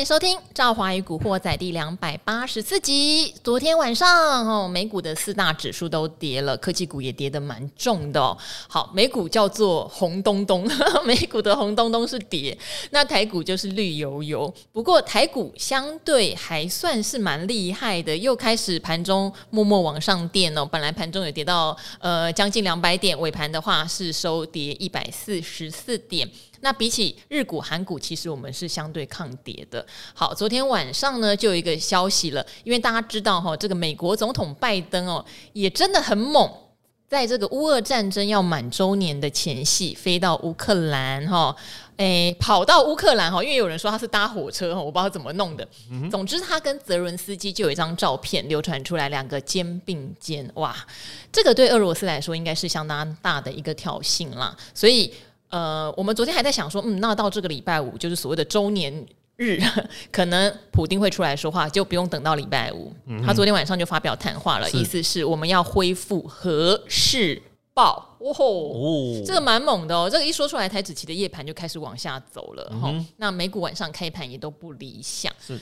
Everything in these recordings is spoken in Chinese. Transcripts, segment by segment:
迎收听《赵华与古惑仔》第两百八十四集。昨天晚上哦，美股的四大指数都跌了，科技股也跌得蛮重的。好，美股叫做红咚咚，美股的红咚咚是跌，那台股就是绿油油。不过台股相对还算是蛮厉害的，又开始盘中默默往上垫哦。本来盘中有跌到呃将近两百点，尾盘的话是收跌一百四十四点。那比起日股、韩股，其实我们是相对抗跌的。好，昨天晚上呢，就有一个消息了，因为大家知道哈，这个美国总统拜登哦，也真的很猛，在这个乌俄战争要满周年的前夕，飞到乌克兰哈，诶，跑到乌克兰哈，因为有人说他是搭火车哈，我不知道怎么弄的。嗯、总之，他跟泽伦斯基就有一张照片流传出来，两个肩并肩，哇，这个对俄罗斯来说应该是相当大的一个挑衅啦，所以。呃，我们昨天还在想说，嗯，那到这个礼拜五就是所谓的周年日，可能普丁会出来说话，就不用等到礼拜五。嗯、他昨天晚上就发表谈话了，意思是我们要恢复核试爆。哦，哦这个蛮猛的哦。这个一说出来，台子期的夜盘就开始往下走了。哈、嗯，那美股晚上开盘也都不理想。是，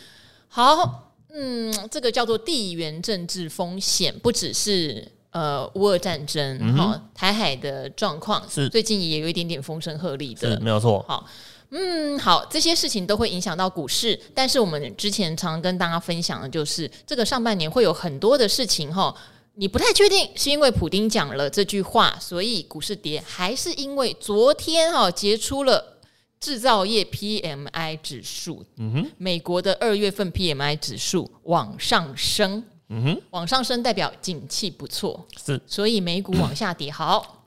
好，嗯，这个叫做地缘政治风险，不只是。呃，乌俄战争，哈、嗯，台海的状况是最近也有一点点风声鹤唳的，没有错。好，嗯，好，这些事情都会影响到股市，但是我们之前常跟大家分享的就是，这个上半年会有很多的事情，哈，你不太确定是因为普丁讲了这句话，所以股市跌，还是因为昨天哈结出了制造业 PMI 指数，嗯哼，美国的二月份 PMI 指数往上升。嗯哼，往上升代表景气不错，是，所以美股往下跌。好，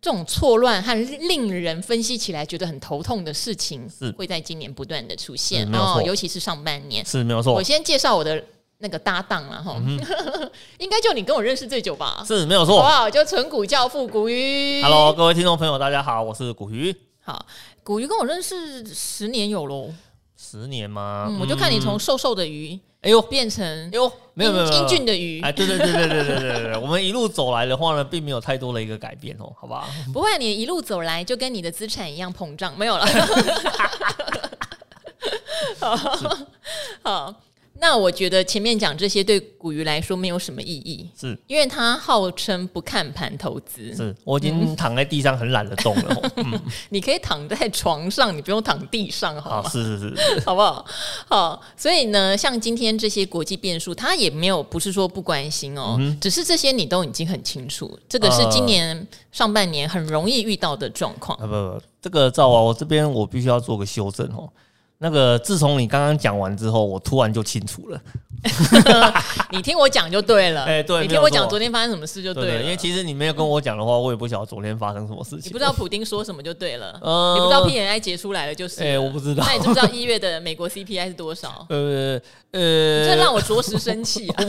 这种错乱和令人分析起来觉得很头痛的事情，是会在今年不断的出现哦，尤其是上半年是没有错。我先介绍我的那个搭档了哈，嗯、应该就你跟我认识最久吧？是没有错，好不好？就纯股教父古鱼。Hello，各位听众朋友，大家好，我是古鱼。好，古鱼跟我认识十年有喽，十年吗？嗯、我就看你从瘦瘦的鱼。哎呦，变成哎呦，没有没有英俊的鱼，哎，对对对对对对对对，我们一路走来的话呢，并没有太多的一个改变哦，好不好？不会，你一路走来就跟你的资产一样膨胀，没有了。好，好。那我觉得前面讲这些对古鱼来说没有什么意义，是因为他号称不看盘投资。是我已经躺在地上很懒得动了。嗯，你可以躺在床上，你不用躺地上，好吗？是是是，好不好？好，所以呢，像今天这些国际变数，他也没有不是说不关心哦，嗯、只是这些你都已经很清楚，这个是今年上半年很容易遇到的状况。呃、不不不，这个赵啊，我这边我必须要做个修正哦。那个，自从你刚刚讲完之后，我突然就清楚了。你听我讲就对了。哎，对，你听我讲昨天发生什么事就对了。对，因为其实你没有跟我讲的话，我也不晓得昨天发生什么事情。你不知道普丁说什么就对了。嗯，你不知道 P N I 结出来了就是。哎，我不知道。那你知不知道一月的美国 CPI 是多少？呃 呃，这让我着实生气啊！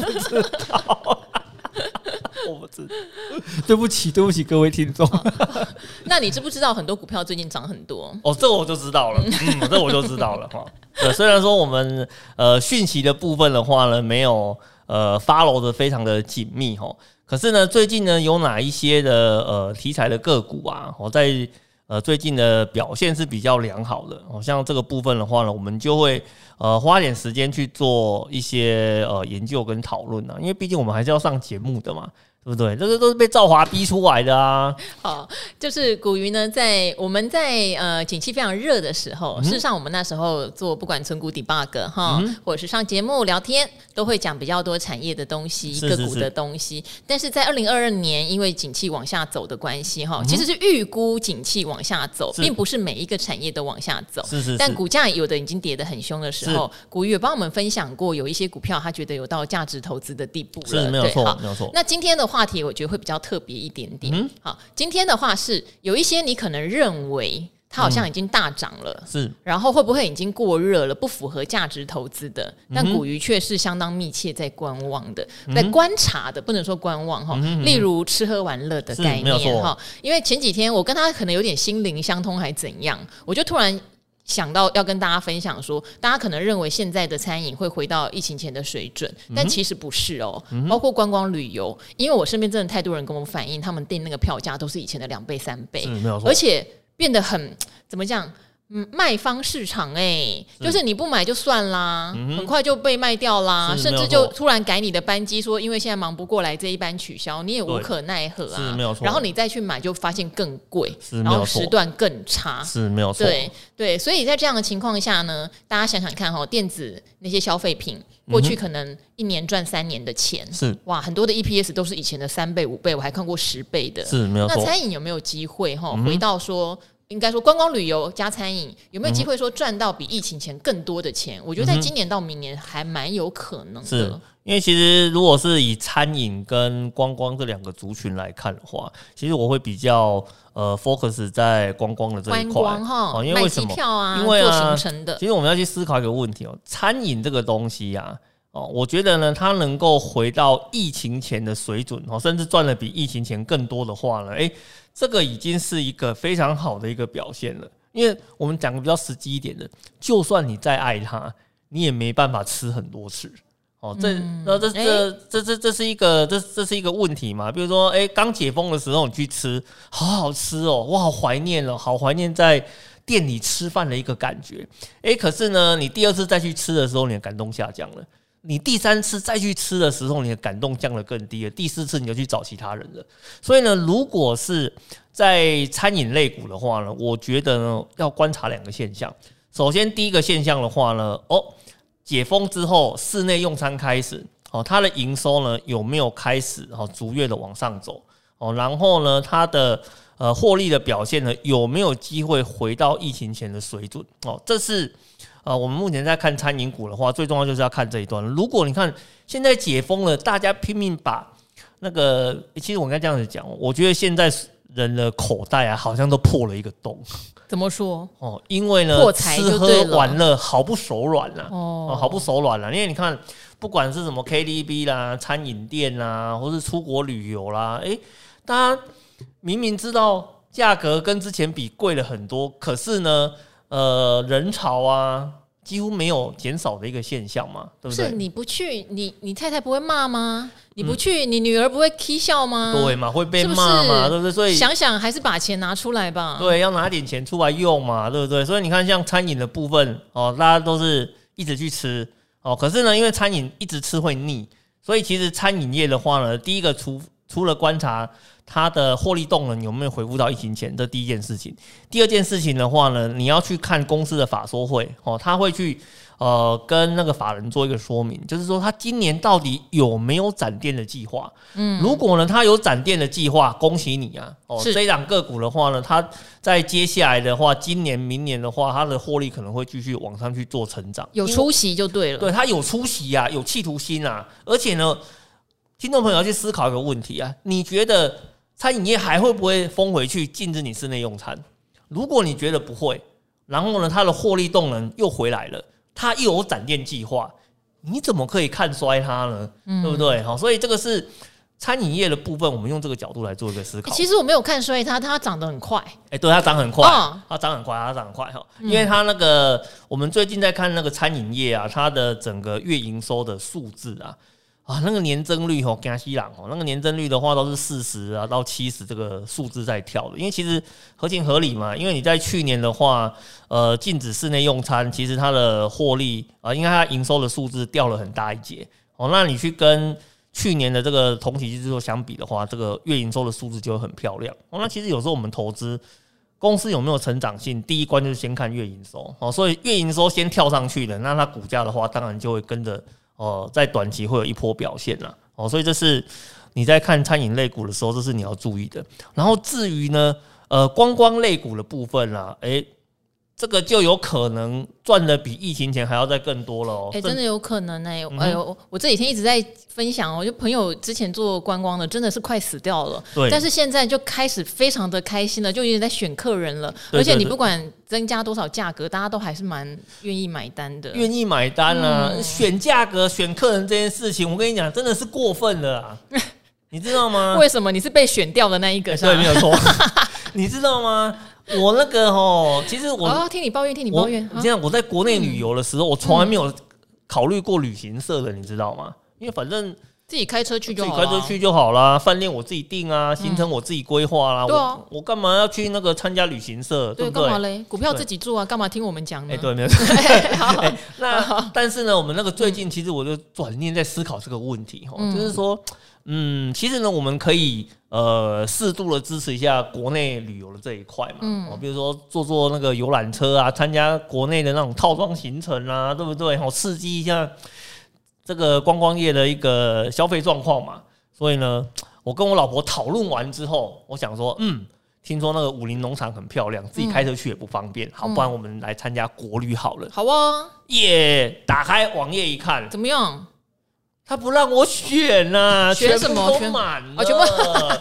我不知道，对不起，对不起，各位听众。那你知不知道很多股票最近涨很多？哦，这我就知道了，嗯，这我就知道了哈。呃，虽然说我们呃讯息的部分的话呢，没有呃 follow 的非常的紧密哈，可是呢，最近呢有哪一些的呃题材的个股啊，我在呃最近的表现是比较良好的。好像这个部分的话呢，我们就会呃花点时间去做一些呃研究跟讨论啊，因为毕竟我们还是要上节目的嘛。对不对？这个都是被赵华逼出来的啊！好，就是古鱼呢，在我们在呃景气非常热的时候，嗯、事实上我们那时候做不管存股 debug 哈，嗯、或者是上节目聊天，都会讲比较多产业的东西、是是是个股的东西。但是在二零二二年，因为景气往下走的关系哈，嗯、其实是预估景气往下走，并不是每一个产业都往下走。是是是。但股价有的已经跌得很凶的时候，是古鱼有帮我们分享过，有一些股票他觉得有到价值投资的地步了。是没有错，没有错。那今天的。话题我觉得会比较特别一点点。嗯，好，今天的话是有一些你可能认为它好像已经大涨了，嗯、是，然后会不会已经过热了，不符合价值投资的？但古鱼却是相当密切在观望的，嗯、在观察的，不能说观望哈。嗯、例如吃喝玩乐的概念哈，因为前几天我跟他可能有点心灵相通，还怎样，我就突然。想到要跟大家分享说，大家可能认为现在的餐饮会回到疫情前的水准，但其实不是哦。包括观光旅游，因为我身边真的太多人跟我反映，他们订那个票价都是以前的两倍三倍，而且变得很怎么讲？嗯，卖方市场哎、欸，就是你不买就算啦，嗯、很快就被卖掉啦，甚至就突然改你的班机，说因为现在忙不过来，这一班取消，你也无可奈何啊。是没有错。然后你再去买，就发现更贵，然后时段更差，是没有错。对对，所以在这样的情况下呢，大家想想看哈、哦，电子那些消费品，过去可能一年赚三年的钱，是、嗯、哇，很多的 EPS 都是以前的三倍五倍，我还看过十倍的，是没有错。那餐饮有没有机会哈、哦？回到说。应该说，观光旅游加餐饮有没有机会说赚到比疫情前更多的钱？嗯、我觉得在今年到明年还蛮有可能的。是因为其实如果是以餐饮跟观光这两个族群来看的话，其实我会比较呃 focus 在观光的这一块哈。因为为什么？票啊，因为啊，做行程的。其实我们要去思考一个问题哦，餐饮这个东西啊，哦，我觉得呢，它能够回到疫情前的水准哦，甚至赚的比疫情前更多的话呢，诶。这个已经是一个非常好的一个表现了，因为我们讲个比较实际一点的，就算你再爱它，你也没办法吃很多次哦。这、嗯、这这这这这这是一个这这是一个问题嘛？比如说，哎，刚解封的时候你去吃，好好吃哦，我好怀念哦，好怀念在店里吃饭的一个感觉。哎，可是呢，你第二次再去吃的时候，你的感动下降了。你第三次再去吃的时候，你的感动降得更低了。第四次你就去找其他人了。所以呢，如果是在餐饮类股的话呢，我觉得呢要观察两个现象。首先，第一个现象的话呢，哦，解封之后室内用餐开始，哦，它的营收呢有没有开始哦逐月的往上走？哦，然后呢，它的呃获利的表现呢有没有机会回到疫情前的水准？哦，这是。啊，我们目前在看餐饮股的话，最重要就是要看这一段。如果你看现在解封了，大家拼命把那个，其实我应该这样子讲，我觉得现在人的口袋啊，好像都破了一个洞。怎么说？哦，因为呢，吃喝玩乐好不手软了，哦，好不手软了。因为你看，不管是什么 KTV 啦、餐饮店啦，或是出国旅游啦，诶，大家明明知道价格跟之前比贵了很多，可是呢，呃，人潮啊，几乎没有减少的一个现象嘛，对不对？是你不去，你你太太不会骂吗？你不去，嗯、你女儿不会踢笑吗？对嘛，会被骂嘛，是是对不对？所以想想还是把钱拿出来吧。对，要拿点钱出来用嘛，对不对？所以你看，像餐饮的部分哦，大家都是一直去吃哦，可是呢，因为餐饮一直吃会腻，所以其实餐饮业的话呢，第一个除除了观察。它的获利动能有没有回复到疫情前？这第一件事情。第二件事情的话呢，你要去看公司的法说会哦，他会去呃跟那个法人做一个说明，就是说他今年到底有没有展店的计划。嗯，如果呢他有展店的计划，恭喜你啊！哦，是这一档个股的话呢，它在接下来的话，今年、明年的话，它的获利可能会继续往上去做成长。有出息就对了，对，它有出息啊，有企图心啊，而且呢，听众朋友要去思考一个问题啊，你觉得？餐饮业还会不会封回去禁止你室内用餐？如果你觉得不会，然后呢，它的获利动能又回来了，它又有展店计划，你怎么可以看衰它呢？嗯、对不对？好，所以这个是餐饮业的部分，我们用这个角度来做一个思考。其实我没有看衰它，它涨得很快。哎，对，它涨很快，它涨很快，它涨很快哈，因为它那个我们最近在看那个餐饮业啊，它的整个月营收的数字啊。啊，那个年增率吼，加西朗哦，那个年增率的话都是四十啊到七十这个数字在跳的，因为其实合情合理嘛，因为你在去年的话，呃，禁止室内用餐，其实它的获利啊，因为它营收的数字掉了很大一截哦，那你去跟去年的这个同期之后相比的话，这个月营收的数字就会很漂亮哦。那其实有时候我们投资公司有没有成长性，第一关就是先看月营收哦，所以月营收先跳上去的，那它股价的话，当然就会跟着。哦，在短期会有一波表现啦，哦，所以这是你在看餐饮类股的时候，这是你要注意的。然后至于呢，呃，观光类股的部分啦，诶。这个就有可能赚的比疫情前还要再更多了哦！哎，真的有可能哎！哎呦，我这几天一直在分享哦，就朋友之前做观光的，真的是快死掉了。对，但是现在就开始非常的开心了，就有点在选客人了。而且你不管增加多少价格，大家都还是蛮愿意买单的。愿意买单啊！选价格、选客人这件事情，我跟你讲，真的是过分了啊！你知道吗？为什么你是被选掉的那一个？对，没有错。你知道吗？我那个哦，其实我、哦、听你抱怨，听你抱怨。你这样，我在国内旅游的时候，嗯、我从来没有考虑过旅行社的，你知道吗？因为反正自己开车去就好，自己开车去就好啦。饭店我自己订啊，行程我自己规划啦。对啊，我干嘛要去那个参加旅行社？对不对？干嘛嘞？股票自己做啊，干嘛听我们讲呢？哎，对，没有 错。那但是呢，我们那个最近其实我就转念在思考这个问题哈，就是说，嗯，其实呢，我们可以呃适度的支持一下国内旅游的这一块嘛，嗯，比如说坐坐那个游览车啊，参加国内的那种套装行程啊，对不对？好，刺激一下。这个观光业的一个消费状况嘛，所以呢，我跟我老婆讨论完之后，我想说，嗯，听说那个武陵农场很漂亮，自己开车去也不方便，嗯、好，不然我们来参加国旅好了。好啊，耶！打开网页一看，怎么样？他不让我选呐、啊，选什么？全满了，啊、全部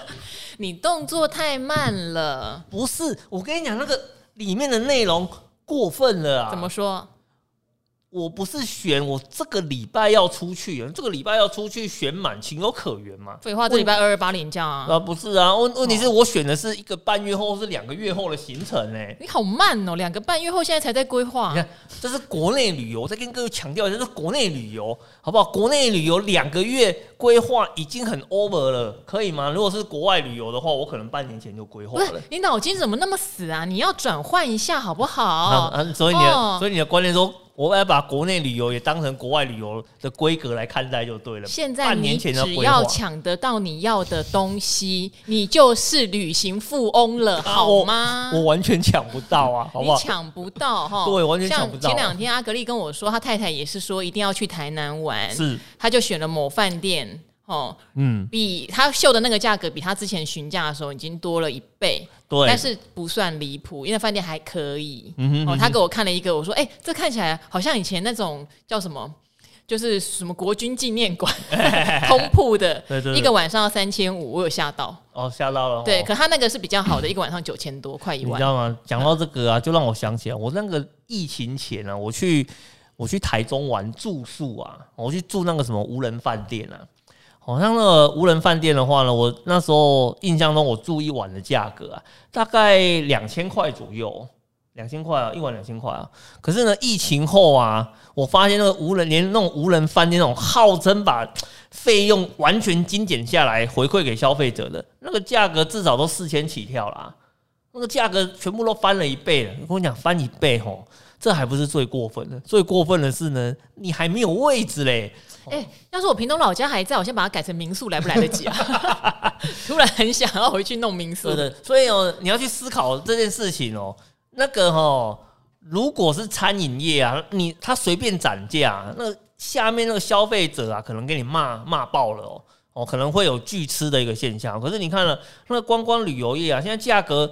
你动作太慢了。不是，我跟你讲，那个里面的内容过分了啊！怎么说？我不是选我这个礼拜要出去，这个礼拜要出去选满，情有可原嘛？废话，这礼拜二二八连假啊？啊，不是啊，问问题是我选的是一个半月后，是两个月后的行程呢、欸。你好慢哦，两个半月后现在才在规划。你看，这是国内旅游，再跟各位强调一下，这是国内旅游，好不好？国内旅游两个月规划已经很 over 了，可以吗？如果是国外旅游的话，我可能半年前就规划了。你脑筋怎么那么死啊？你要转换一下好不好？啊，啊，所以你的，哦、所以你的观念说。我要把国内旅游也当成国外旅游的规格来看待就对了。现在你只要抢得到你要的东西，你就是旅行富翁了，好吗？我，我完全抢不到啊，好不好？你抢不到哈，对，完全抢不到。前两天阿格力跟我说，他太太也是说一定要去台南玩，是，他就选了某饭店。哦，嗯，比他秀的那个价格，比他之前询价的时候已经多了一倍，对，但是不算离谱，因为饭店还可以。嗯哼，嗯哼，哦，他给我看了一个，我说，哎、欸，这看起来好像以前那种叫什么，就是什么国军纪念馆 通铺的，对对对，一个晚上要三千五，我有吓到。哦，吓到了。对，可他那个是比较好的，一个晚上九千多，快一万。你知道吗？讲到这个啊，就让我想起来，我那个疫情前啊，我去我去台中玩住宿啊，我去住那个什么无人饭店啊。好像那个无人饭店的话呢，我那时候印象中我住一晚的价格啊，大概两千块左右，两千块啊，一晚两千块啊。可是呢，疫情后啊，我发现那个无人连那种无人饭店那种号称把费用完全精简下来回馈给消费者的那个价格，至少都四千起跳啦。那个价格全部都翻了一倍了。我跟你讲，翻一倍吼，这还不是最过分的，最过分的是呢，你还没有位置嘞。哎、欸，要是我屏东老家还在，我先把它改成民宿，来不来得及啊？突然很想要回去弄民宿。对，所以哦，你要去思考这件事情哦。那个哦，如果是餐饮业啊，你他随便涨价，那下面那个消费者啊，可能给你骂骂爆了哦哦，可能会有拒吃的一个现象。可是你看了那个观光旅游业啊，现在价格。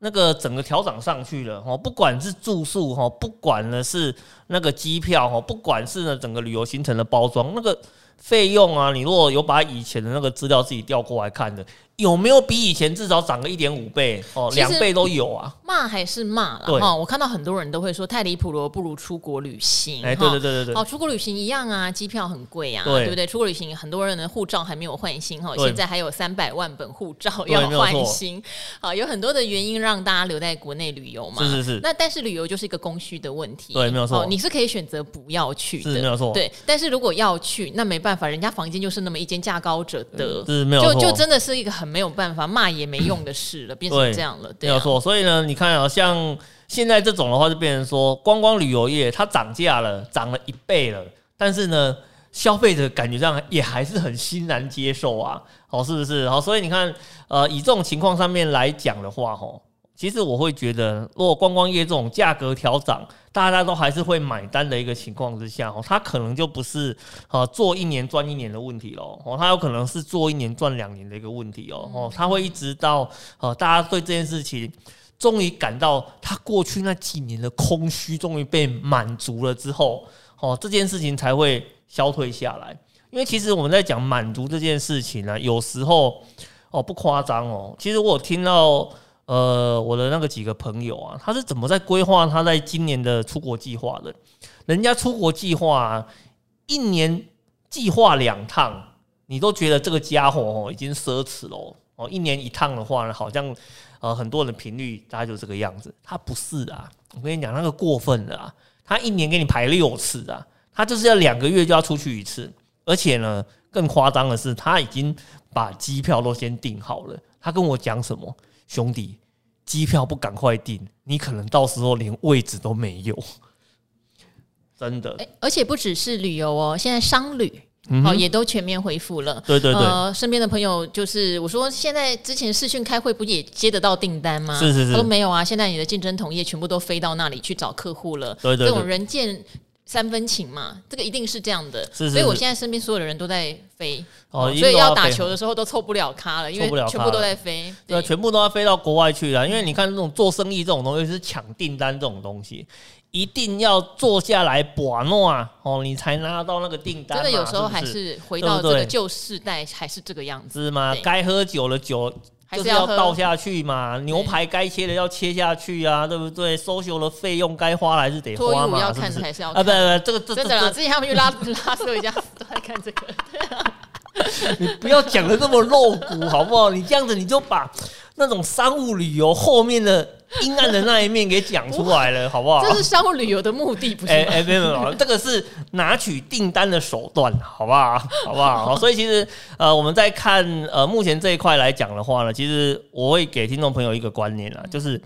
那个整个调整上去了哈，不管是住宿哈，不管呢是那个机票哈，不管是呢整个旅游行程的包装，那个费用啊，你如果有把以前的那个资料自己调过来看的。有没有比以前至少涨个一点五倍哦？两倍都有啊！骂还是骂了哈！我看到很多人都会说太离谱了，不如出国旅行。哎，对对对对对。好，出国旅行一样啊，机票很贵啊，对不对？出国旅行很多人的护照还没有换新哈，现在还有三百万本护照要换新。好，有很多的原因让大家留在国内旅游嘛。是是是。那但是旅游就是一个供需的问题。对，没有错。你是可以选择不要去的，没有错。对，但是如果要去，那没办法，人家房间就是那么一间，价高者得。是没有错。就就真的是一个很没有办法骂。也没用的事了，变成这样了，对，没有错。所以呢，你看啊，像现在这种的话，就变成说，观光旅游业它涨价了，涨了一倍了，但是呢，消费者感觉上也还是很欣然接受啊，好，是不是？好，所以你看，呃，以这种情况上面来讲的话，吼。其实我会觉得，如果观光业这种价格调涨，大家都还是会买单的一个情况之下，哦，它可能就不是呃做一年赚一年的问题喽，哦，它有可能是做一年赚两年的一个问题哦，哦，它会一直到呃大家对这件事情终于感到它过去那几年的空虚终于被满足了之后，哦，这件事情才会消退下来。因为其实我们在讲满足这件事情呢，有时候哦不夸张哦，其实我有听到。呃，我的那个几个朋友啊，他是怎么在规划他在今年的出国计划的？人家出国计划，一年计划两趟，你都觉得这个家伙哦已经奢侈了哦。一年一趟的话呢，好像呃很多人的频率大概就这个样子。他不是啊，我跟你讲那个过分的啊，他一年给你排六次啊，他就是要两个月就要出去一次，而且呢更夸张的是，他已经把机票都先订好了。他跟我讲什么？兄弟，机票不赶快订，你可能到时候连位置都没有。真的，而且不只是旅游哦，现在商旅。好，也都全面恢复了。对对对，呃，身边的朋友就是我说，现在之前视讯开会不也接得到订单吗？是是是，都没有啊。现在你的竞争同业全部都飞到那里去找客户了。对对，这种人见三分情嘛，这个一定是这样的。是是，所以我现在身边所有的人都在飞，哦，所以要打球的时候都凑不了咖了，因为全部都在飞。对，全部都要飞到国外去了。因为你看这种做生意这种东西是抢订单这种东西。一定要坐下来把诺啊，哦，你才拿到那个订单。真的有时候还是回到这个旧世代，还是这个样子是吗？该喝酒的酒就是要倒下去嘛，牛排该切的要切下去啊，对不对？social 的费用该花还是得花嘛，要看还是要啊？不不，这个这真的，之前他们去拉 拉斯维加斯都在看这个。你不要讲的这么露骨好不好？你这样子你就把那种商务旅游后面的。阴暗的那一面给讲出来了，好不好？这是商务旅游的目的，不是？哎哎，没有没有，这个是拿取订单的手段，好不好？好不好？所以其实呃，我们在看呃，目前这一块来讲的话呢，其实我会给听众朋友一个观念啊，就是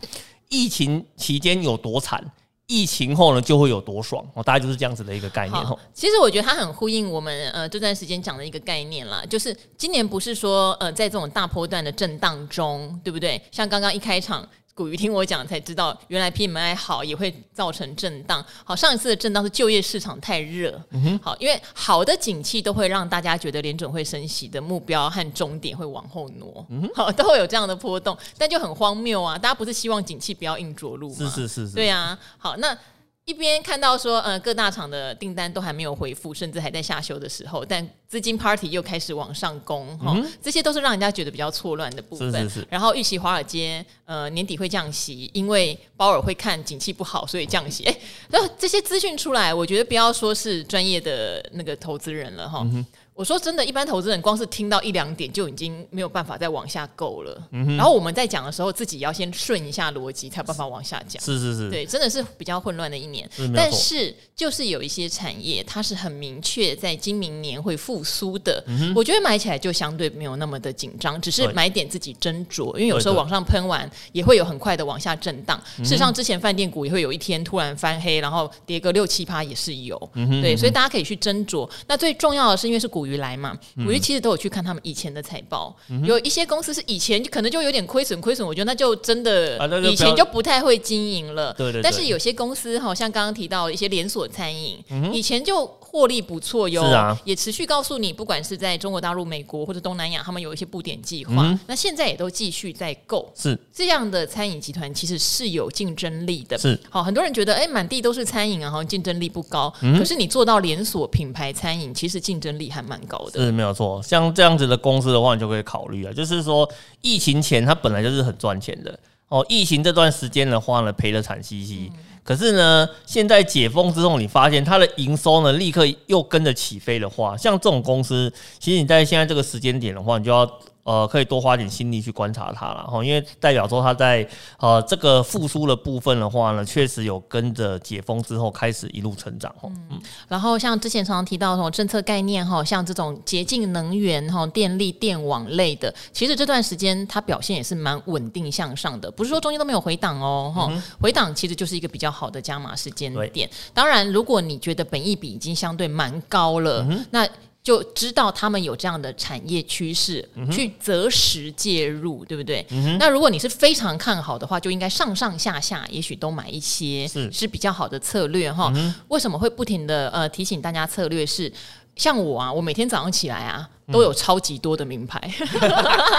疫情期间有多惨，疫情后呢就会有多爽，哦，大概就是这样子的一个概念哦。其实我觉得它很呼应我们呃这段时间讲的一个概念啦，就是今年不是说呃在这种大波段的震荡中，对不对？像刚刚一开场。古鱼听我讲才知道，原来 PMI 好也会造成震荡。好，上一次的震荡是就业市场太热。嗯哼，好，因为好的景气都会让大家觉得联准会升息的目标和终点会往后挪。嗯哼，好，都会有这样的波动，但就很荒谬啊！大家不是希望景气不要硬着陆吗？是是是是，对啊。好，那。一边看到说，呃，各大厂的订单都还没有回复，甚至还在下修的时候，但资金 party 又开始往上攻，哈、嗯，这些都是让人家觉得比较错乱的部分。是是是。然后预期华尔街，呃，年底会降息，因为鲍尔会看景气不好，所以降息。哎，然后这些资讯出来，我觉得不要说是专业的那个投资人了，哈。嗯我说真的，一般投资人光是听到一两点就已经没有办法再往下够了。嗯。然后我们在讲的时候，自己要先顺一下逻辑，才有办法往下讲。是是是。对，真的是比较混乱的一年。是但是就是有一些产业，它是很明确在今明年会复苏的。嗯。我觉得买起来就相对没有那么的紧张，只是买点自己斟酌。因为有时候往上喷完，也会有很快的往下震荡。事实上，之前饭店股也会有一天突然翻黑，然后跌个六七趴也是有。嗯。对，所以大家可以去斟酌。那最重要的是，因为是股鱼来嘛。我其实都有去看他们以前的财报，嗯、有一些公司是以前可能就有点亏损，亏损，我觉得那就真的以前就不太会经营了。对对。但是有些公司好像刚刚提到一些连锁餐饮，嗯、以前就获利不错哟，是啊、也持续告诉你，不管是在中国大陆、美国或者东南亚，他们有一些布点计划，嗯、那现在也都继续在购。是这样的餐饮集团其实是有竞争力的。是好，很多人觉得哎，满地都是餐饮啊，好像竞争力不高。嗯、可是你做到连锁品牌餐饮，其实竞争力还蛮高的。是没有错。像这样子的公司的话，你就可以考虑了。就是说，疫情前它本来就是很赚钱的哦。疫情这段时间的话呢，赔得惨兮兮。可是呢，现在解封之后，你发现它的营收呢，立刻又跟着起飞的话，像这种公司，其实你在现在这个时间点的话，你就要。呃，可以多花点心力去观察它了哈，因为代表说它在呃这个复苏的部分的话呢，确实有跟着解封之后开始一路成长哈。嗯，然后像之前常常提到什么政策概念哈，像这种洁净能源哈、电力电网类的，其实这段时间它表现也是蛮稳定向上的，不是说中间都没有回档哦哈，嗯、回档其实就是一个比较好的加码时间点。对当然，如果你觉得本益比已经相对蛮高了，嗯、那就知道他们有这样的产业趋势，嗯、去择时介入，对不对？嗯、那如果你是非常看好的话，就应该上上下下，也许都买一些，是是比较好的策略哈。嗯、为什么会不停的呃提醒大家策略是？像我啊，我每天早上起来啊，都有超级多的名牌，嗯、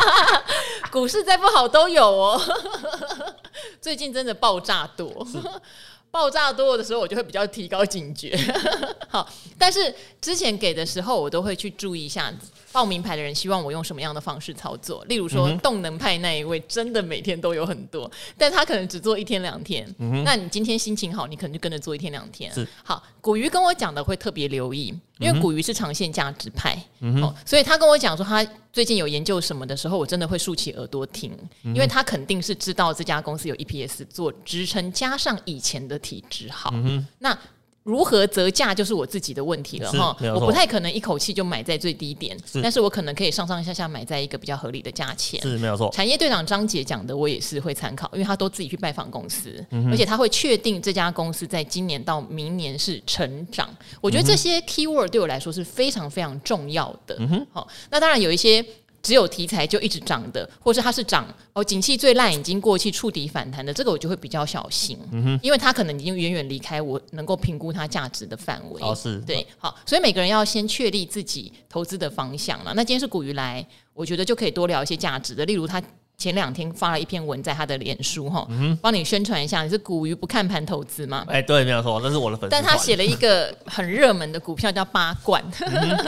股市再不好都有哦。最近真的爆炸多。爆炸多的时候，我就会比较提高警觉。好，但是之前给的时候，我都会去注意一下。报名牌的人希望我用什么样的方式操作？例如说，动能派那一位真的每天都有很多，但他可能只做一天两天。嗯、那你今天心情好，你可能就跟着做一天两天。好，古鱼跟我讲的会特别留意，因为古鱼是长线价值派，嗯、哦，所以他跟我讲说他最近有研究什么的时候，我真的会竖起耳朵听，因为他肯定是知道这家公司有 EPS 做支撑，加上以前的体质好。嗯、那如何折价就是我自己的问题了哈，我不太可能一口气就买在最低点，是但是我可能可以上上下下买在一个比较合理的价钱，是没有错。产业队长张杰讲的，我也是会参考，因为他都自己去拜访公司，嗯、而且他会确定这家公司在今年到明年是成长。我觉得这些 keyword 对我来说是非常非常重要的。好，那当然有一些。只有题材就一直涨的，或者它是涨哦，景气最烂已经过去，触底反弹的，这个我就会比较小心，因为它可能已经远远离开我能够评估它价值的范围。哦，是对，好，所以每个人要先确立自己投资的方向了。那今天是股鱼来，我觉得就可以多聊一些价值的，例如他。前两天发了一篇文在他的脸书哈，帮你宣传一下。你是股鱼不看盘投资吗？哎，对，没有错，那是我的粉丝。但他写了一个很热门的股票叫八冠，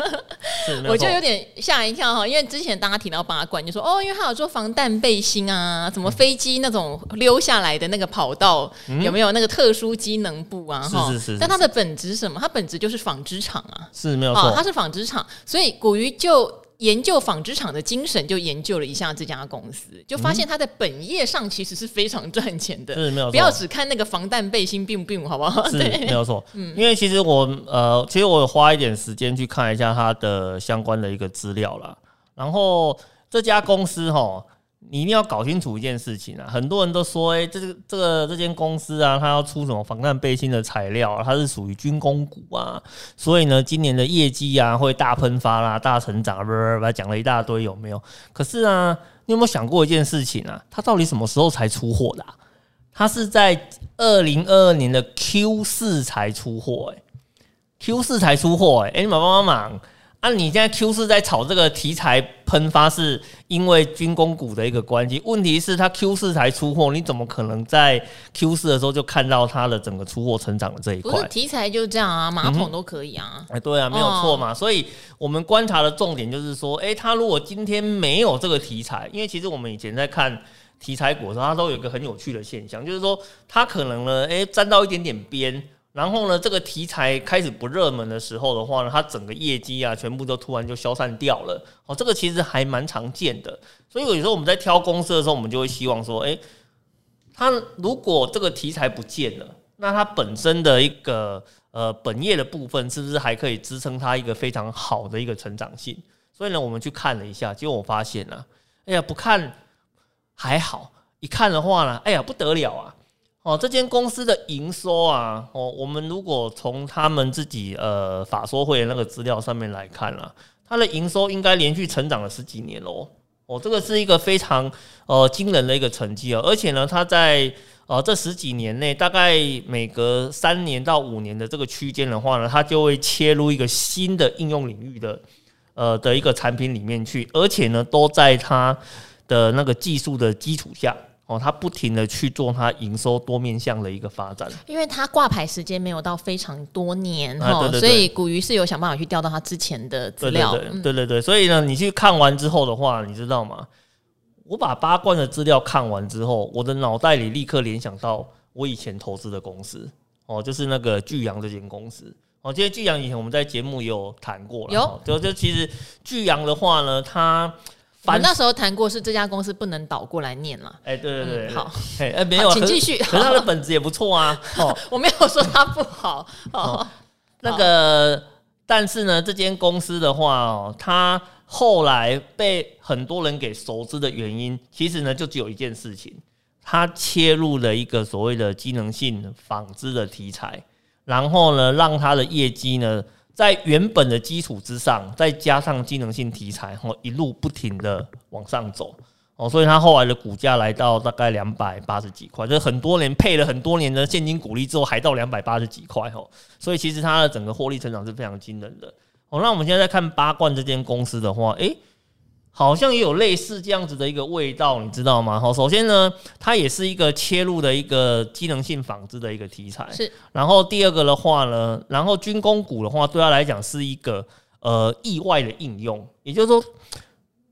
我就有点吓一跳哈，因为之前大家提到八冠，就说哦，因为他有做防弹背心啊，什么飞机那种溜下来的那个跑道，有没有那个特殊机能布啊？哈，是是是。但它的本质是什么？它本质就是纺织厂啊，是没有错，它是纺织厂，所以股鱼就。研究纺织厂的精神，就研究了一下这家公司，就发现它在本业上其实是非常赚钱的。是没有错，不要只看那个防弹背心并不并好不好？是没有错。嗯，因为其实我呃，其实我花一点时间去看一下它的相关的一个资料啦。然后这家公司哈。你一定要搞清楚一件事情啊！很多人都说，哎、这个这个这间公司啊，它要出什么防弹背心的材料，它是属于军工股啊，所以呢，今年的业绩啊会大喷发啦、大成长，不是不是，讲了一大堆，有没有？可是啊，你有没有想过一件事情啊？它到底什么时候才出货的？它是在二零二二年的 Q 四才出货，哎，Q 四才出货，哎，哎，你们帮帮忙。那、啊、你现在 Q 四在炒这个题材喷发，是因为军工股的一个关系。问题是它 Q 四才出货，你怎么可能在 Q 四的时候就看到它的整个出货成长的这一块？不是题材就这样啊，马桶都可以啊。哎、嗯，对啊，没有错嘛。哦、所以我们观察的重点就是说，哎，它如果今天没有这个题材，因为其实我们以前在看题材股的时候，它都有一个很有趣的现象，就是说它可能呢，哎，沾到一点点边。然后呢，这个题材开始不热门的时候的话呢，它整个业绩啊，全部都突然就消散掉了。哦，这个其实还蛮常见的。所以有时候我们在挑公司的时候，我们就会希望说，诶，它如果这个题材不见了，那它本身的一个呃本业的部分，是不是还可以支撑它一个非常好的一个成长性？所以呢，我们去看了一下，结果我发现啊，哎呀，不看还好，一看的话呢，哎呀，不得了啊！哦，这间公司的营收啊，哦，我们如果从他们自己呃法说会的那个资料上面来看啊，它的营收应该连续成长了十几年喽。哦，这个是一个非常呃惊人的一个成绩啊，而且呢，它在呃这十几年内，大概每隔三年到五年的这个区间的话呢，它就会切入一个新的应用领域的呃的一个产品里面去，而且呢，都在它的那个技术的基础下。哦，他不停的去做他营收多面向的一个发展，因为他挂牌时间没有到非常多年哈，所以古鱼是有想办法去调到他之前的资料。对对对，对对对，所以呢，你去看完之后的话，你知道吗？我把八冠的资料看完之后，我的脑袋里立刻联想到我以前投资的公司。哦，就是那个巨阳这间公司。哦，其实巨阳以前我们在节目也有谈过了，有，就就其实巨阳的话呢，它。我们那时候谈过，是这家公司不能倒过来念了。哎，对对对，好，哎，没有，请继续。可是他的本子也不错啊。哦，我没有说他不好。哦，那个，但是呢，这间公司的话哦，它后来被很多人给熟知的原因，其实呢，就只有一件事情，它切入了一个所谓的机能性纺织的题材，然后呢，让它的业绩呢。在原本的基础之上，再加上机能性题材，哦，一路不停的往上走，哦，所以它后来的股价来到大概两百八十几块，就是很多年配了很多年的现金股利之后，还到两百八十几块，哦，所以其实它的整个获利成长是非常惊人的。哦，那我们现在在看八冠这间公司的话，诶。好像也有类似这样子的一个味道，你知道吗？好，首先呢，它也是一个切入的一个机能性纺织的一个题材。是。然后第二个的话呢，然后军工股的话，对它来讲是一个呃意外的应用，也就是说，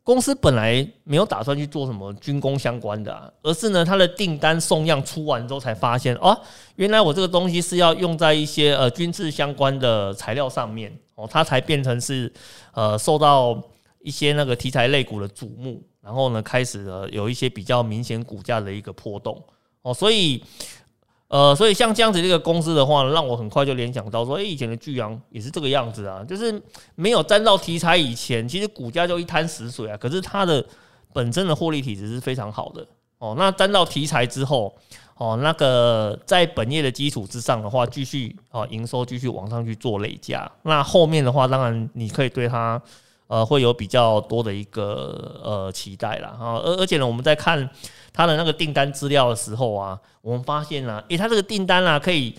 公司本来没有打算去做什么军工相关的啊，而是呢，它的订单送样出完之后才发现，哦，原来我这个东西是要用在一些呃军事相关的材料上面哦，它才变成是呃受到。一些那个题材类股的瞩目，然后呢，开始了有一些比较明显股价的一个波动哦，所以呃，所以像这样子这个公司的话，让我很快就联想到说，哎、以前的巨阳也是这个样子啊，就是没有沾到题材以前，其实股价就一滩死水啊。可是它的本身的获利体质是非常好的哦。那沾到题材之后，哦，那个在本业的基础之上的话，继续哦营收继续往上去做累加。那后面的话，当然你可以对它呃会有比较多的一个呃期待啦。啊。而而且呢，我们在看。他的那个订单资料的时候啊，我们发现啊，诶、欸，他这个订单啊，可以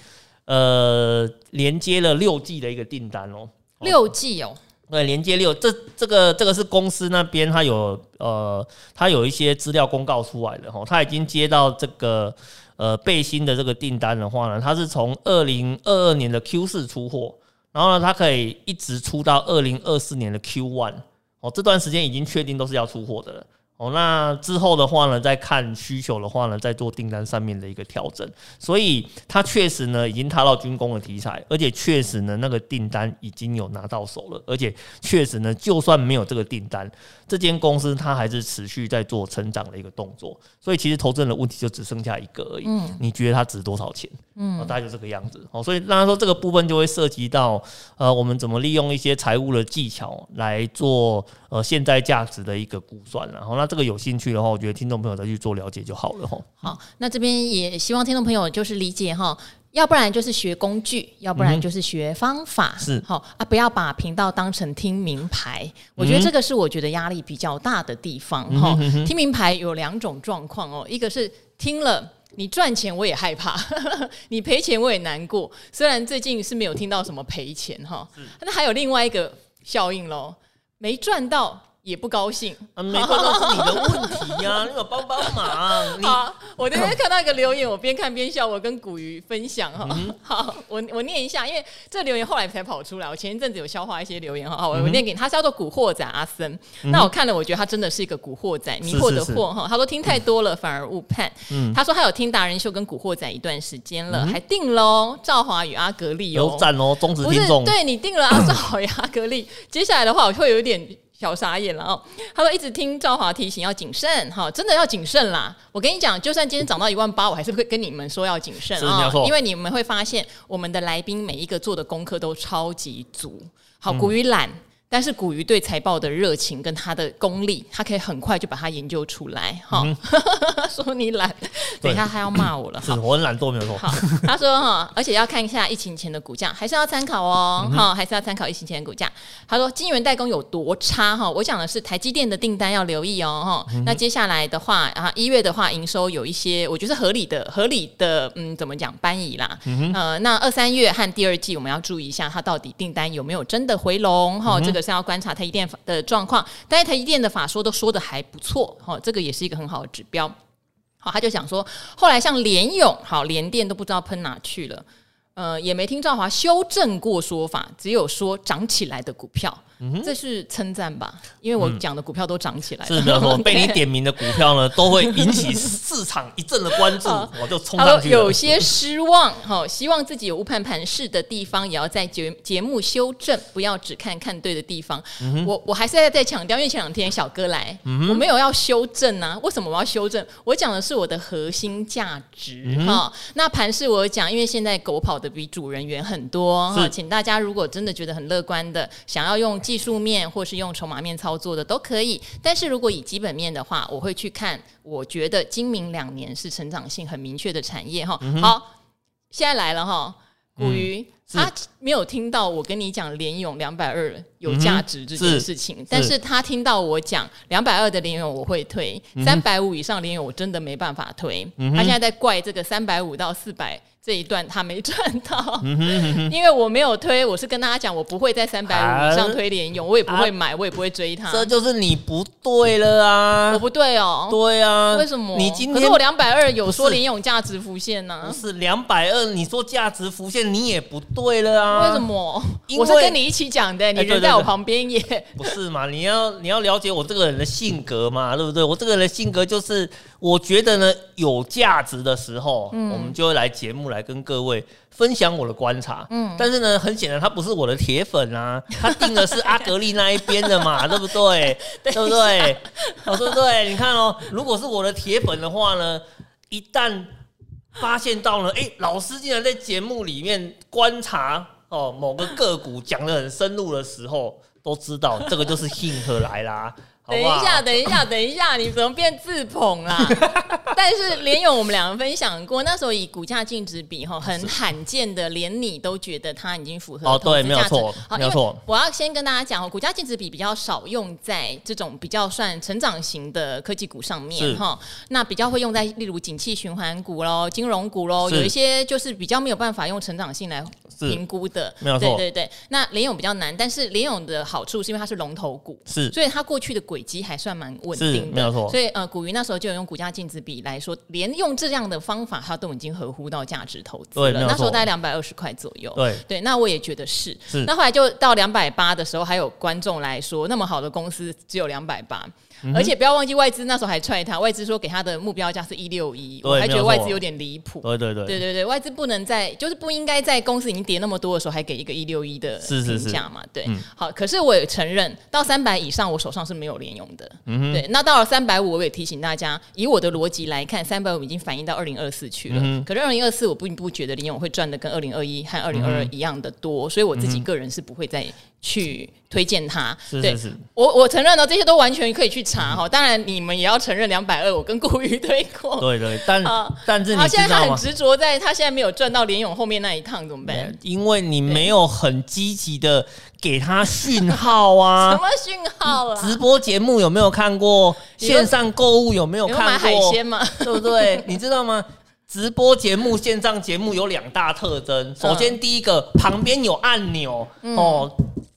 呃连接了六季的一个订单哦，六季哦，对，连接六，这这个这个是公司那边他有呃，他有一些资料公告出来的哈，他已经接到这个呃背心的这个订单的话呢，他是从二零二二年的 Q 四出货，然后呢，它可以一直出到二零二四年的 Q one，哦，这段时间已经确定都是要出货的了。哦，那之后的话呢，再看需求的话呢，再做订单上面的一个调整。所以它确实呢，已经踏到军工的题材，而且确实呢，那个订单已经有拿到手了，而且确实呢，就算没有这个订单，这间公司它还是持续在做成长的一个动作。所以其实投资人的问题就只剩下一个而已。嗯，你觉得它值多少钱？嗯，大概就这个样子。哦，所以当然说这个部分就会涉及到呃，我们怎么利用一些财务的技巧来做呃现在价值的一个估算，然后那。这个有兴趣的话，我觉得听众朋友再去做了解就好了哈。好，那这边也希望听众朋友就是理解哈，要不然就是学工具，要不然就是学方法，是好啊，不要把频道当成听名牌。我觉得这个是我觉得压力比较大的地方哈。听名牌有两种状况哦，一个是听了你赚钱我也害怕，你赔钱我也难过。虽然最近是没有听到什么赔钱哈，那还有另外一个效应喽，没赚到。也不高兴，啊，没关系，是你的问题呀，啊，你有帮帮忙。好，我那天看到一个留言，我边看边笑，我跟古鱼分享哈。嗯、好，我我念一下，因为这留言后来才跑出来，我前一阵子有消化一些留言哈。好，我念给你，他叫做古惑仔阿森。嗯、那我看了，我觉得他真的是一个古惑仔，迷惑的惑哈。他说听太多了，反而误判。嗯，他说他有听达人秀跟古惑仔一段时间了，嗯、还定喽赵华与阿格力哦，赞哦，忠实听众。对你定了阿赵华与阿格力，接下来的话我会有一点。小傻眼了哦，他说一直听赵华提醒要谨慎哈，真的要谨慎啦。我跟你讲，就算今天涨到一万八，我还是会跟你们说要谨慎啊，因为你们会发现我们的来宾每一个做的功课都超级足。好，古语懒。但是古鱼对财报的热情跟他的功力，他可以很快就把它研究出来。哈、嗯，说你懒，等一下他要骂我了。是，我很懒惰，没有错。好，他说哈，而且要看一下疫情前的股价，还是要参考哦。哈、嗯，还是要参考疫情前的股价。他说金元代工有多差？哈，我讲的是台积电的订单要留意哦。哈、嗯，那接下来的话，啊，一月的话营收有一些，我觉得合理的，合理的，嗯，怎么讲，搬移啦。嗯，呃，那二三月和第二季我们要注意一下，它到底订单有没有真的回笼？哈、这个。是要观察台积电的状况，但是台积电的法说都说的还不错，哈，这个也是一个很好的指标。好，他就想说，后来像联永，好，联电都不知道喷哪去了，呃，也没听赵华修正过说法，只有说涨起来的股票。这是称赞吧？因为我讲的股票都涨起来了，是没有错。被你点名的股票呢，都会引起市场一阵的关注，我就冲上去了。有些失望，好，希望自己有误判盘势的地方，也要在节节目修正，不要只看看对的地方。我我还是在在强调，因为前两天小哥来，我没有要修正啊。为什么我要修正？我讲的是我的核心价值哈。那盘势我讲，因为现在狗跑的比主人远很多哈，请大家如果真的觉得很乐观的，想要用。技术面或是用筹码面操作的都可以，但是如果以基本面的话，我会去看。我觉得今明两年是成长性很明确的产业哈。嗯、好，现在来了哈，古鱼他没有听到我跟你讲联勇两百二有价值这件事情，嗯、但是他听到我讲两百二的联勇我会推，三百五以上联勇我真的没办法推。嗯、他现在在怪这个三百五到四百。这一段他没赚到，因为我没有推，我是跟大家讲，我不会在三百五以上推联咏，我也不会买，我也不会追他。这就是你不对了啊！我不对哦，对啊，为什么？你今天可是我两百二有说联用价值浮现呢？不是两百二，你说价值浮现，你也不对了啊！为什么？我是跟你一起讲的，你人在我旁边也不是嘛？你要你要了解我这个人的性格嘛，对不对？我这个人的性格就是，我觉得呢有价值的时候，嗯我们就会来节目来。跟各位分享我的观察，嗯，但是呢，很显然他不是我的铁粉啊，他定的是阿格力那一边的嘛，对不对？对不对？哦，对不对？你看哦，如果是我的铁粉的话呢，一旦发现到了，哎、欸，老师竟然在节目里面观察哦某个个股讲的很深入的时候，都知道这个就是幸好来啦。等一下，等一下，等一下，你怎么变自捧啦？但是连勇我们两个分享过，那时候以股价净值比哈，很罕见的，连你都觉得它已经符合哦，对，没有错，没有错。我要先跟大家讲哦，股价净值比比较少用在这种比较算成长型的科技股上面哈，那比较会用在例如景气循环股喽、金融股喽，有一些就是比较没有办法用成长性来评估的，没有错，对对对。那连勇比较难，但是连勇的好处是因为它是龙头股，是，所以它过去的轨迹还算蛮稳定的，没有错。所以呃，古云那时候就有用股价净值比来说，连用这样的方法，它都已经合乎到价值投资了。那时候大概两百二十块左右。对对，那我也觉得是。是。那后来就到两百八的时候，还有观众来说，那么好的公司只有两百八。而且不要忘记外资那时候还踹他，外资说给他的目标价是一六一，我还觉得外资有点离谱。对对对。对对对，外资不能在就是不应该在公司已经跌那么多的时候还给一个一六一的评价嘛？对，好，可是我也承认到三百以上我手上是没有连勇的。嗯对，那到了三百五，我也提醒大家，以我的逻辑来看，三百五已经反映到二零二四去了。可是二零二四我并不觉得连勇会赚的跟二零二一和二零二二一样的多，所以我自己个人是不会再去推荐它。对，我我承认呢，这些都完全可以去查哈。当然你们也要承认两百二，我跟顾宇推过。对对，但但是他现在他很执着，在他现在没有赚到连勇后面那一趟怎么办？因为你没有很积极的给他讯号啊。什么讯号啊？直播节目有没有看过？线上购物有没有看过？买海鲜吗？对不对？你知道吗？直播节目、线上节目有两大特征。首先，第一个旁边有按钮哦，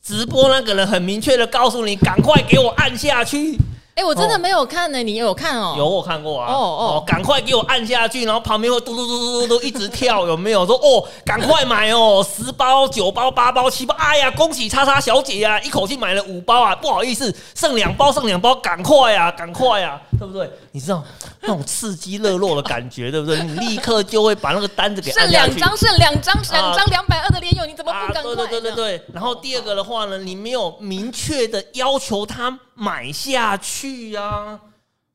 直播那个人很明确的告诉你，赶快给我按下去。哎，我真的没有看呢，你有看哦？有，我看过啊。哦哦，赶快给我按下去，然后旁边会嘟嘟嘟嘟嘟一直跳，有没有？说哦，赶快买哦，十包、九包、八包、七包，哎呀，恭喜叉叉小姐啊，一口气买了五包啊，不好意思，剩两包，剩两包，赶快啊，赶快啊，对不对？你知道那种刺激热络的感觉，对不对？你立刻就会把那个单子给按下去。剩两张，剩两张，两张两百二的连友，你怎么不赶快？对对对对对。然后第二个的话呢，你没有明确的要求他买下去呀。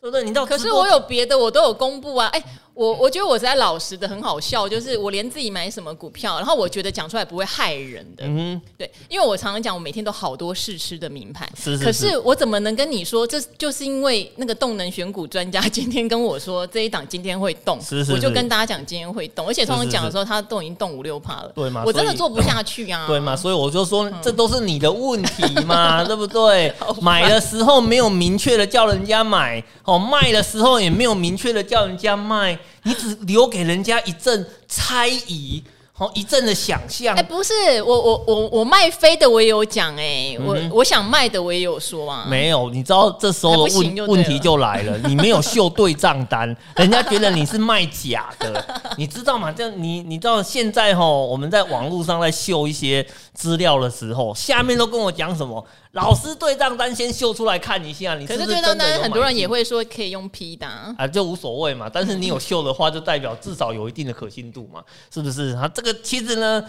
对不对？你到，可是我有别的，我都有公布啊。哎，我我觉得我在老实的很好笑，就是我连自己买什么股票，然后我觉得讲出来不会害人的。嗯，对，因为我常常讲，我每天都好多试吃的名牌。是是是。可是我怎么能跟你说，这就是因为那个动能选股专家 今天跟我说这一档今天会动，是是是，我就跟大家讲今天会动，而且通常讲的时候，它都已经动五六趴了。对吗？我真的做不下去啊。对吗？所以我就说，这都是你的问题嘛，对不对？买的时候没有明确的叫人家买。哦，卖的时候也没有明确的叫人家卖，你只留给人家一阵猜疑。好一阵的想象，哎，不是我我我我卖飞的我也有讲哎，我我想卖的我也有说啊，没有，你知道这时候的问问题就来了，你没有秀对账单，人家觉得你是卖假的，你知道吗？这样你你知道现在哈，我们在网络上在秀一些资料的时候，下面都跟我讲什么？老师对账单先秀出来看一下，你？可是对账单很多人也会说可以用 P 的啊，就无所谓嘛。但是你有秀的话，就代表至少有一定的可信度嘛，是不是？他这个其实呢，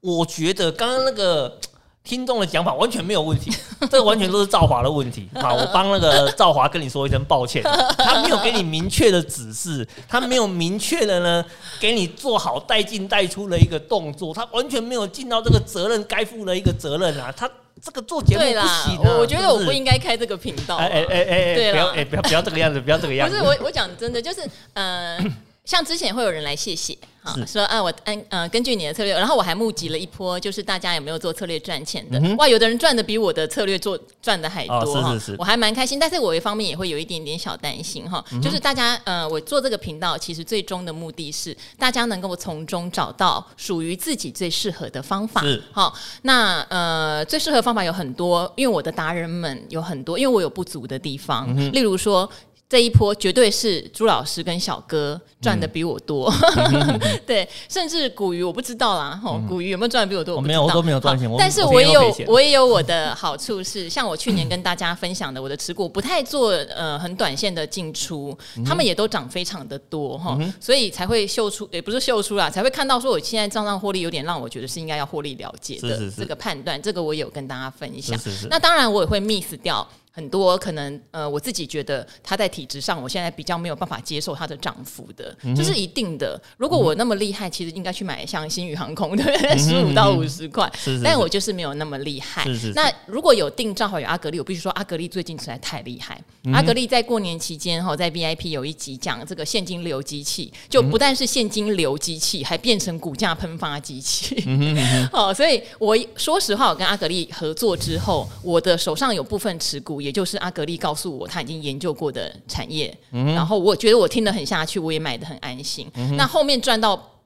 我觉得刚刚那个听众的讲法完全没有问题，这个完全都是赵华的问题。好，我帮那个赵华跟你说一声抱歉，他没有给你明确的指示，他没有明确的呢给你做好带进带出的一个动作，他完全没有尽到这个责任该负的一个责任啊，他。这个做节目不行，啊，我觉得我不应该开这个频道。哎哎哎哎，对了，不要哎不要不要这个样子，不要这个样子。不是我我讲真的，就是呃，像之前会有人来谢谢。好，说啊，我按呃根据你的策略，然后我还募集了一波，就是大家有没有做策略赚钱的？嗯、哇，有的人赚的比我的策略做赚的还多哈，哦、是是是我还蛮开心。但是我一方面也会有一点点小担心哈，嗯、就是大家呃，我做这个频道，其实最终的目的是大家能够从中找到属于自己最适合的方法。是好，那呃最适合方法有很多，因为我的达人们有很多，因为我有不足的地方，嗯、例如说。这一波绝对是朱老师跟小哥赚的比我多，嗯、对，甚至古鱼我不知道啦，吼，古鱼有没有赚的比我多？我没有，我都没有赚钱。但是我也有，我也有我的好处是，像我去年跟大家分享的，我的持股不太做呃很短线的进出，他们也都涨非常的多哈，所以才会秀出，也不是秀出啦，才会看到说我现在账上获利有点让我觉得是应该要获利了结的这个判断，这个我有跟大家分享。那当然我也会 miss 掉。很多可能呃，我自己觉得他在体质上，我现在比较没有办法接受他的涨幅的，这、嗯、是一定的。如果我那么厉害，嗯、其实应该去买像新宇航空的 十五到五十块，但我就是没有那么厉害。那如果有订赵华有阿格力，我必须说阿格力最近实在太厉害。嗯、阿格力在过年期间哈，在 VIP 有一集讲这个现金流机器，就不但是现金流机器，还变成股价喷发机器。嗯、哦，所以我说实话，我跟阿格力合作之后，我的手上有部分持股。也就是阿格力告诉我他已经研究过的产业，嗯、然后我觉得我听得很下去，我也买得很安心。嗯、那后面赚到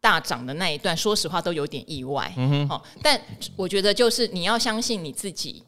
大涨的那一段，说实话都有点意外。嗯、哦，但我觉得就是你要相信你自己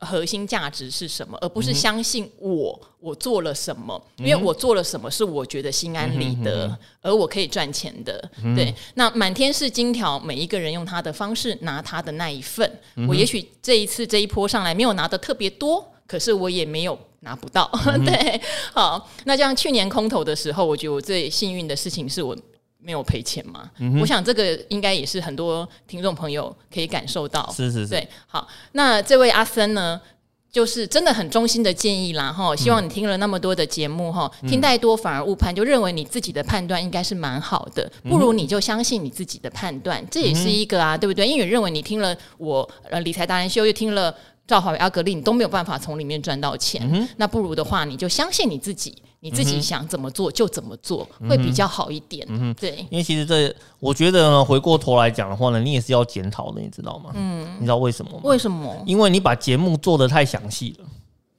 核心价值是什么，而不是相信我我做了什么，因为我做了什么是我觉得心安理得，而我可以赚钱的。对，那满天是金条，每一个人用他的方式拿他的那一份。我也许这一次这一波上来没有拿的特别多。可是我也没有拿不到，嗯、对，好，那像去年空头的时候，我觉得我最幸运的事情是我没有赔钱嘛。嗯、我想这个应该也是很多听众朋友可以感受到，是是是，对，好，那这位阿森呢，就是真的很衷心的建议啦，哈，希望你听了那么多的节目，哈、嗯，听太多反而误判，就认为你自己的判断应该是蛮好的，不如你就相信你自己的判断，嗯、这也是一个啊，对不对？因为认为你听了我呃理财达人秀，又听了。赵华为阿格力，你都没有办法从里面赚到钱，嗯，那不如的话，你就相信你自己，你自己想怎么做就怎么做，嗯，会比较好一点。嗯，对，因为其实这，我觉得呢，回过头来讲的话呢，你也是要检讨的，你知道吗？嗯，你知道为什么吗？为什么？因为你把节目做得太详细了。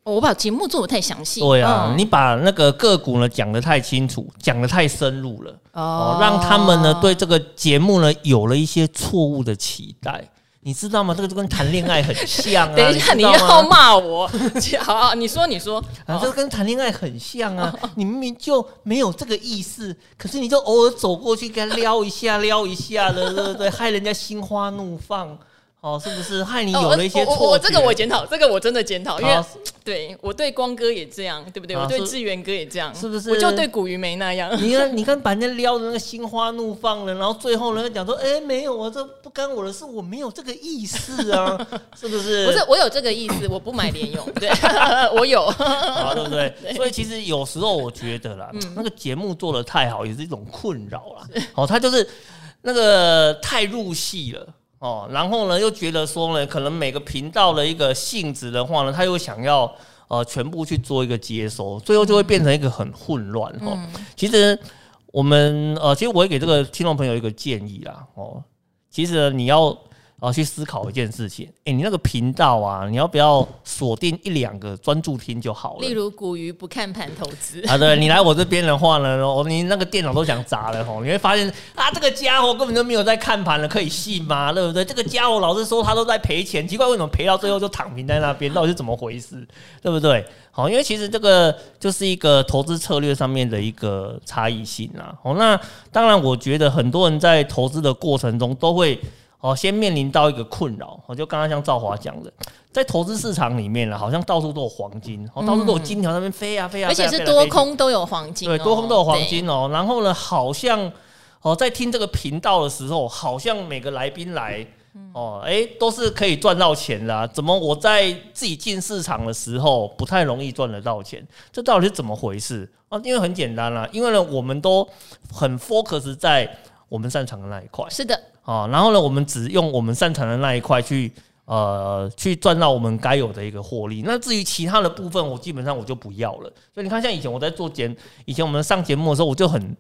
我把节目做得太详细。对啊，嗯，你把那个个股呢讲得太清楚，讲得太深入了，哦，让他们呢对这个节目呢有了一些错误的期待。你知道吗？这个就跟谈恋爱很像啊！等一下，你，你要骂我？好，好，你说，你说，啊，这个跟谈恋爱很像啊！你明明就没有这个意思，可是你就偶尔走过去跟他撩一下，撩一下的，对不对？害人家心花怒放。哦，是不是 害你有了一些错？哦、我，我，我这个我检讨，这个我真的检讨，因为对我对光哥也这样，对不对？啊、我对志源哥也这样，是不是？我就对古鱼没那样。你看，你看，把人家撩的那个心花怒放了，然后最后人家讲说：“哎，没有啊，这不干我的事，我没有这个意思啊，是不是？”不是，我有这个意思，我不买联咏，对，我有，啊，对不对，对？所以其实有时候我觉得啦，嗯、那个节目做的太好也是一种困扰啦。哦，他就是那个太入戏了。哦，然后呢，又觉得说呢，可能每个频道的一个性质的话呢，他又想要呃全部去做一个接收，最后就会变成一个很混乱。哦、嗯，其实我们呃，其实我也给这个听众朋友一个建议啦。哦，其实你要。然后去思考一件事情，哎，你那个频道啊，你要不要锁定一两个专注听就好了？例如古鱼不看盘投资啊，对，你来我这边的话呢，你那个电脑都想砸了吼，你会发现啊，这个家伙根本就没有在看盘了，可以信吗？对不对？这个家伙老是说他都在赔钱，奇怪为什么赔到最后就躺平在那边，到底是怎么回事？对不对？好，因为其实这个就是一个投资策略上面的一个差异性啦。哦，那当然，我觉得很多人在投资的过程中都会。哦，先面临到一个困扰，我就刚刚像赵华讲的，在投资市场里面呢，好像到处都有黄金，哦，到处都有金条在那边飞啊飞啊，而且是多空都有黄金，对，多空都有黄金哦。然后呢，好像哦，在听这个频道的时候，好像每个来宾来哦，哎，都是可以赚到钱的，怎么我在自己进市场的时候不太容易赚得到钱？这到底是怎么回事啊？因为很简单啦，因为呢，我们都很 focus 在我们擅长的那一块，是的。啊，然后呢，我们只用我们擅长的那一块去，呃，去赚到我们该有的一个获利。那至于其他的部分，我基本上我就不要了。所以你看，像以前我在做节，以前我们上节目的时候，我就很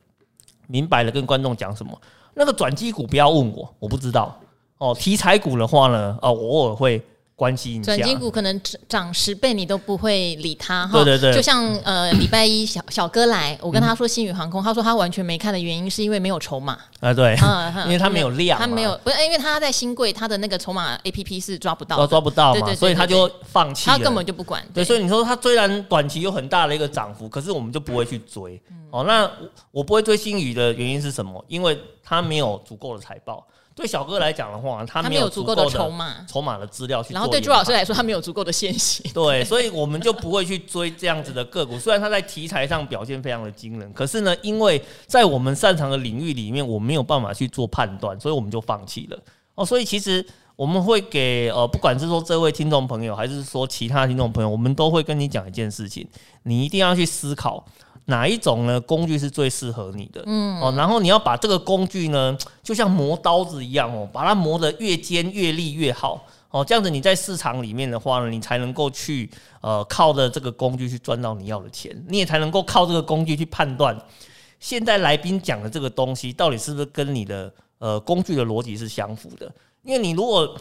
明白的跟观众讲什么，那个转机股不要问我，我不知道。哦，题材股的话呢，啊，我偶尔会。关系转机股可能涨十倍，你都不会理他哈。对对对，就像呃，礼拜一小小哥来，我跟他说新宇航空，他说他完全没看的原因是因为没有筹码啊，对，因为他没有量，他没有不是因为他在新贵，他的那个筹码 A P P 是抓不到，抓抓不到嘛，所以他就放弃，他根本就不管。对，所以你说他虽然短期有很大的一个涨幅，可是我们就不会去追。哦，那我不会追新宇的原因是什么？因为他没有足够的财报。对小哥来讲的话，他没有足够的筹码，筹码的资料去。然后对朱老师来说，他没有足够的现行。对，所以我们就不会去追这样子的个股。虽然他在题材上表现非常的惊人，可是呢，因为在我们擅长的领域里面，我没有办法去做判断，所以我们就放弃了。哦，所以其实我们会给呃，不管是说这位听众朋友，还是说其他听众朋友，我们都会跟你讲一件事情，你一定要去思考哪一种呢？工具是最适合你的，嗯。哦，然后你要把这个工具呢，就像磨刀子一样哦，把它磨得越尖越利越好。哦，这样子你在市场里面的话呢，你才能够去呃靠着这个工具去赚到你要的钱，你也才能够靠这个工具去判断现在来宾讲的这个东西到底是不是跟你的呃工具的逻辑是相符的。因为你如果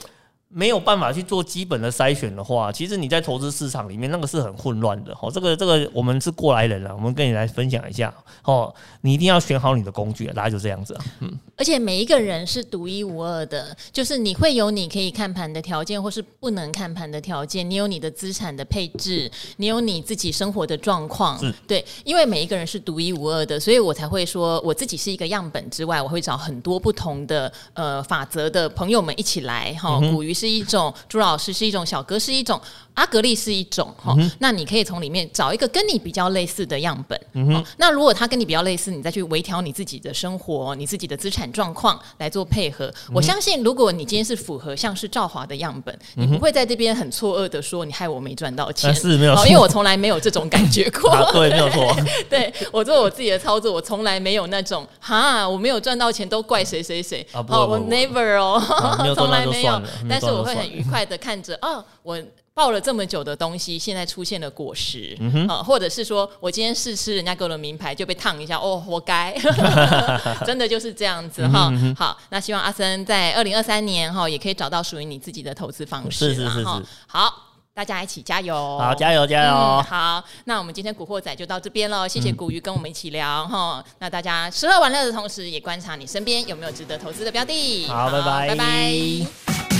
没有办法去做基本的筛选的话，其实你在投资市场里面那个是很混乱的。哦，这个这个我们是过来人了，我们跟你来分享一下。哦，你一定要选好你的工具，大家就这样子啊。嗯，而且每一个人是独一无二的，就是你会有你可以看盘的条件，或是不能看盘的条件。你有你的资产的配置，你有你自己生活的状况。对，因为每一个人是独一无二的，所以我才会说我自己是一个样本之外，我会找很多不同的呃法则的朋友们一起来。哈，股鱼是一种。朱老师是一种，小哥是一种，阿格力是一种，哈、嗯，那你可以从里面找一个跟你比较类似的样本，嗯哼，那如果他跟你比较类似，你再去微调你自己的生活，你自己的资产状况来做配合。嗯、我相信，如果你今天是符合像是赵华的样本，嗯、你不会在这边很错愕的说你害我没赚到钱，啊、是没有错，因为我从来没有这种感觉过，啊、对，没有错，对我做我自己的操作，我从来没有那种哈，我没有赚到钱都怪谁谁谁，哦，我 never 哦，从来没有，但是我会很愉快的。看着哦，我抱了这么久的东西，现在出现了果实，啊，或者是说我今天试吃人家给我的名牌就被烫一下，哦，活该，真的就是这样子哈。好，那希望阿森在二零二三年哈也可以找到属于你自己的投资方式，是是是是。好，大家一起加油，好，加油加油，嗯。好，那我们今天古惑仔就到这边了，谢谢古鱼跟我们一起聊哈。嗯，那大家吃喝玩乐的同时，也观察你身边有没有值得投资的标的。好，好拜拜，拜拜。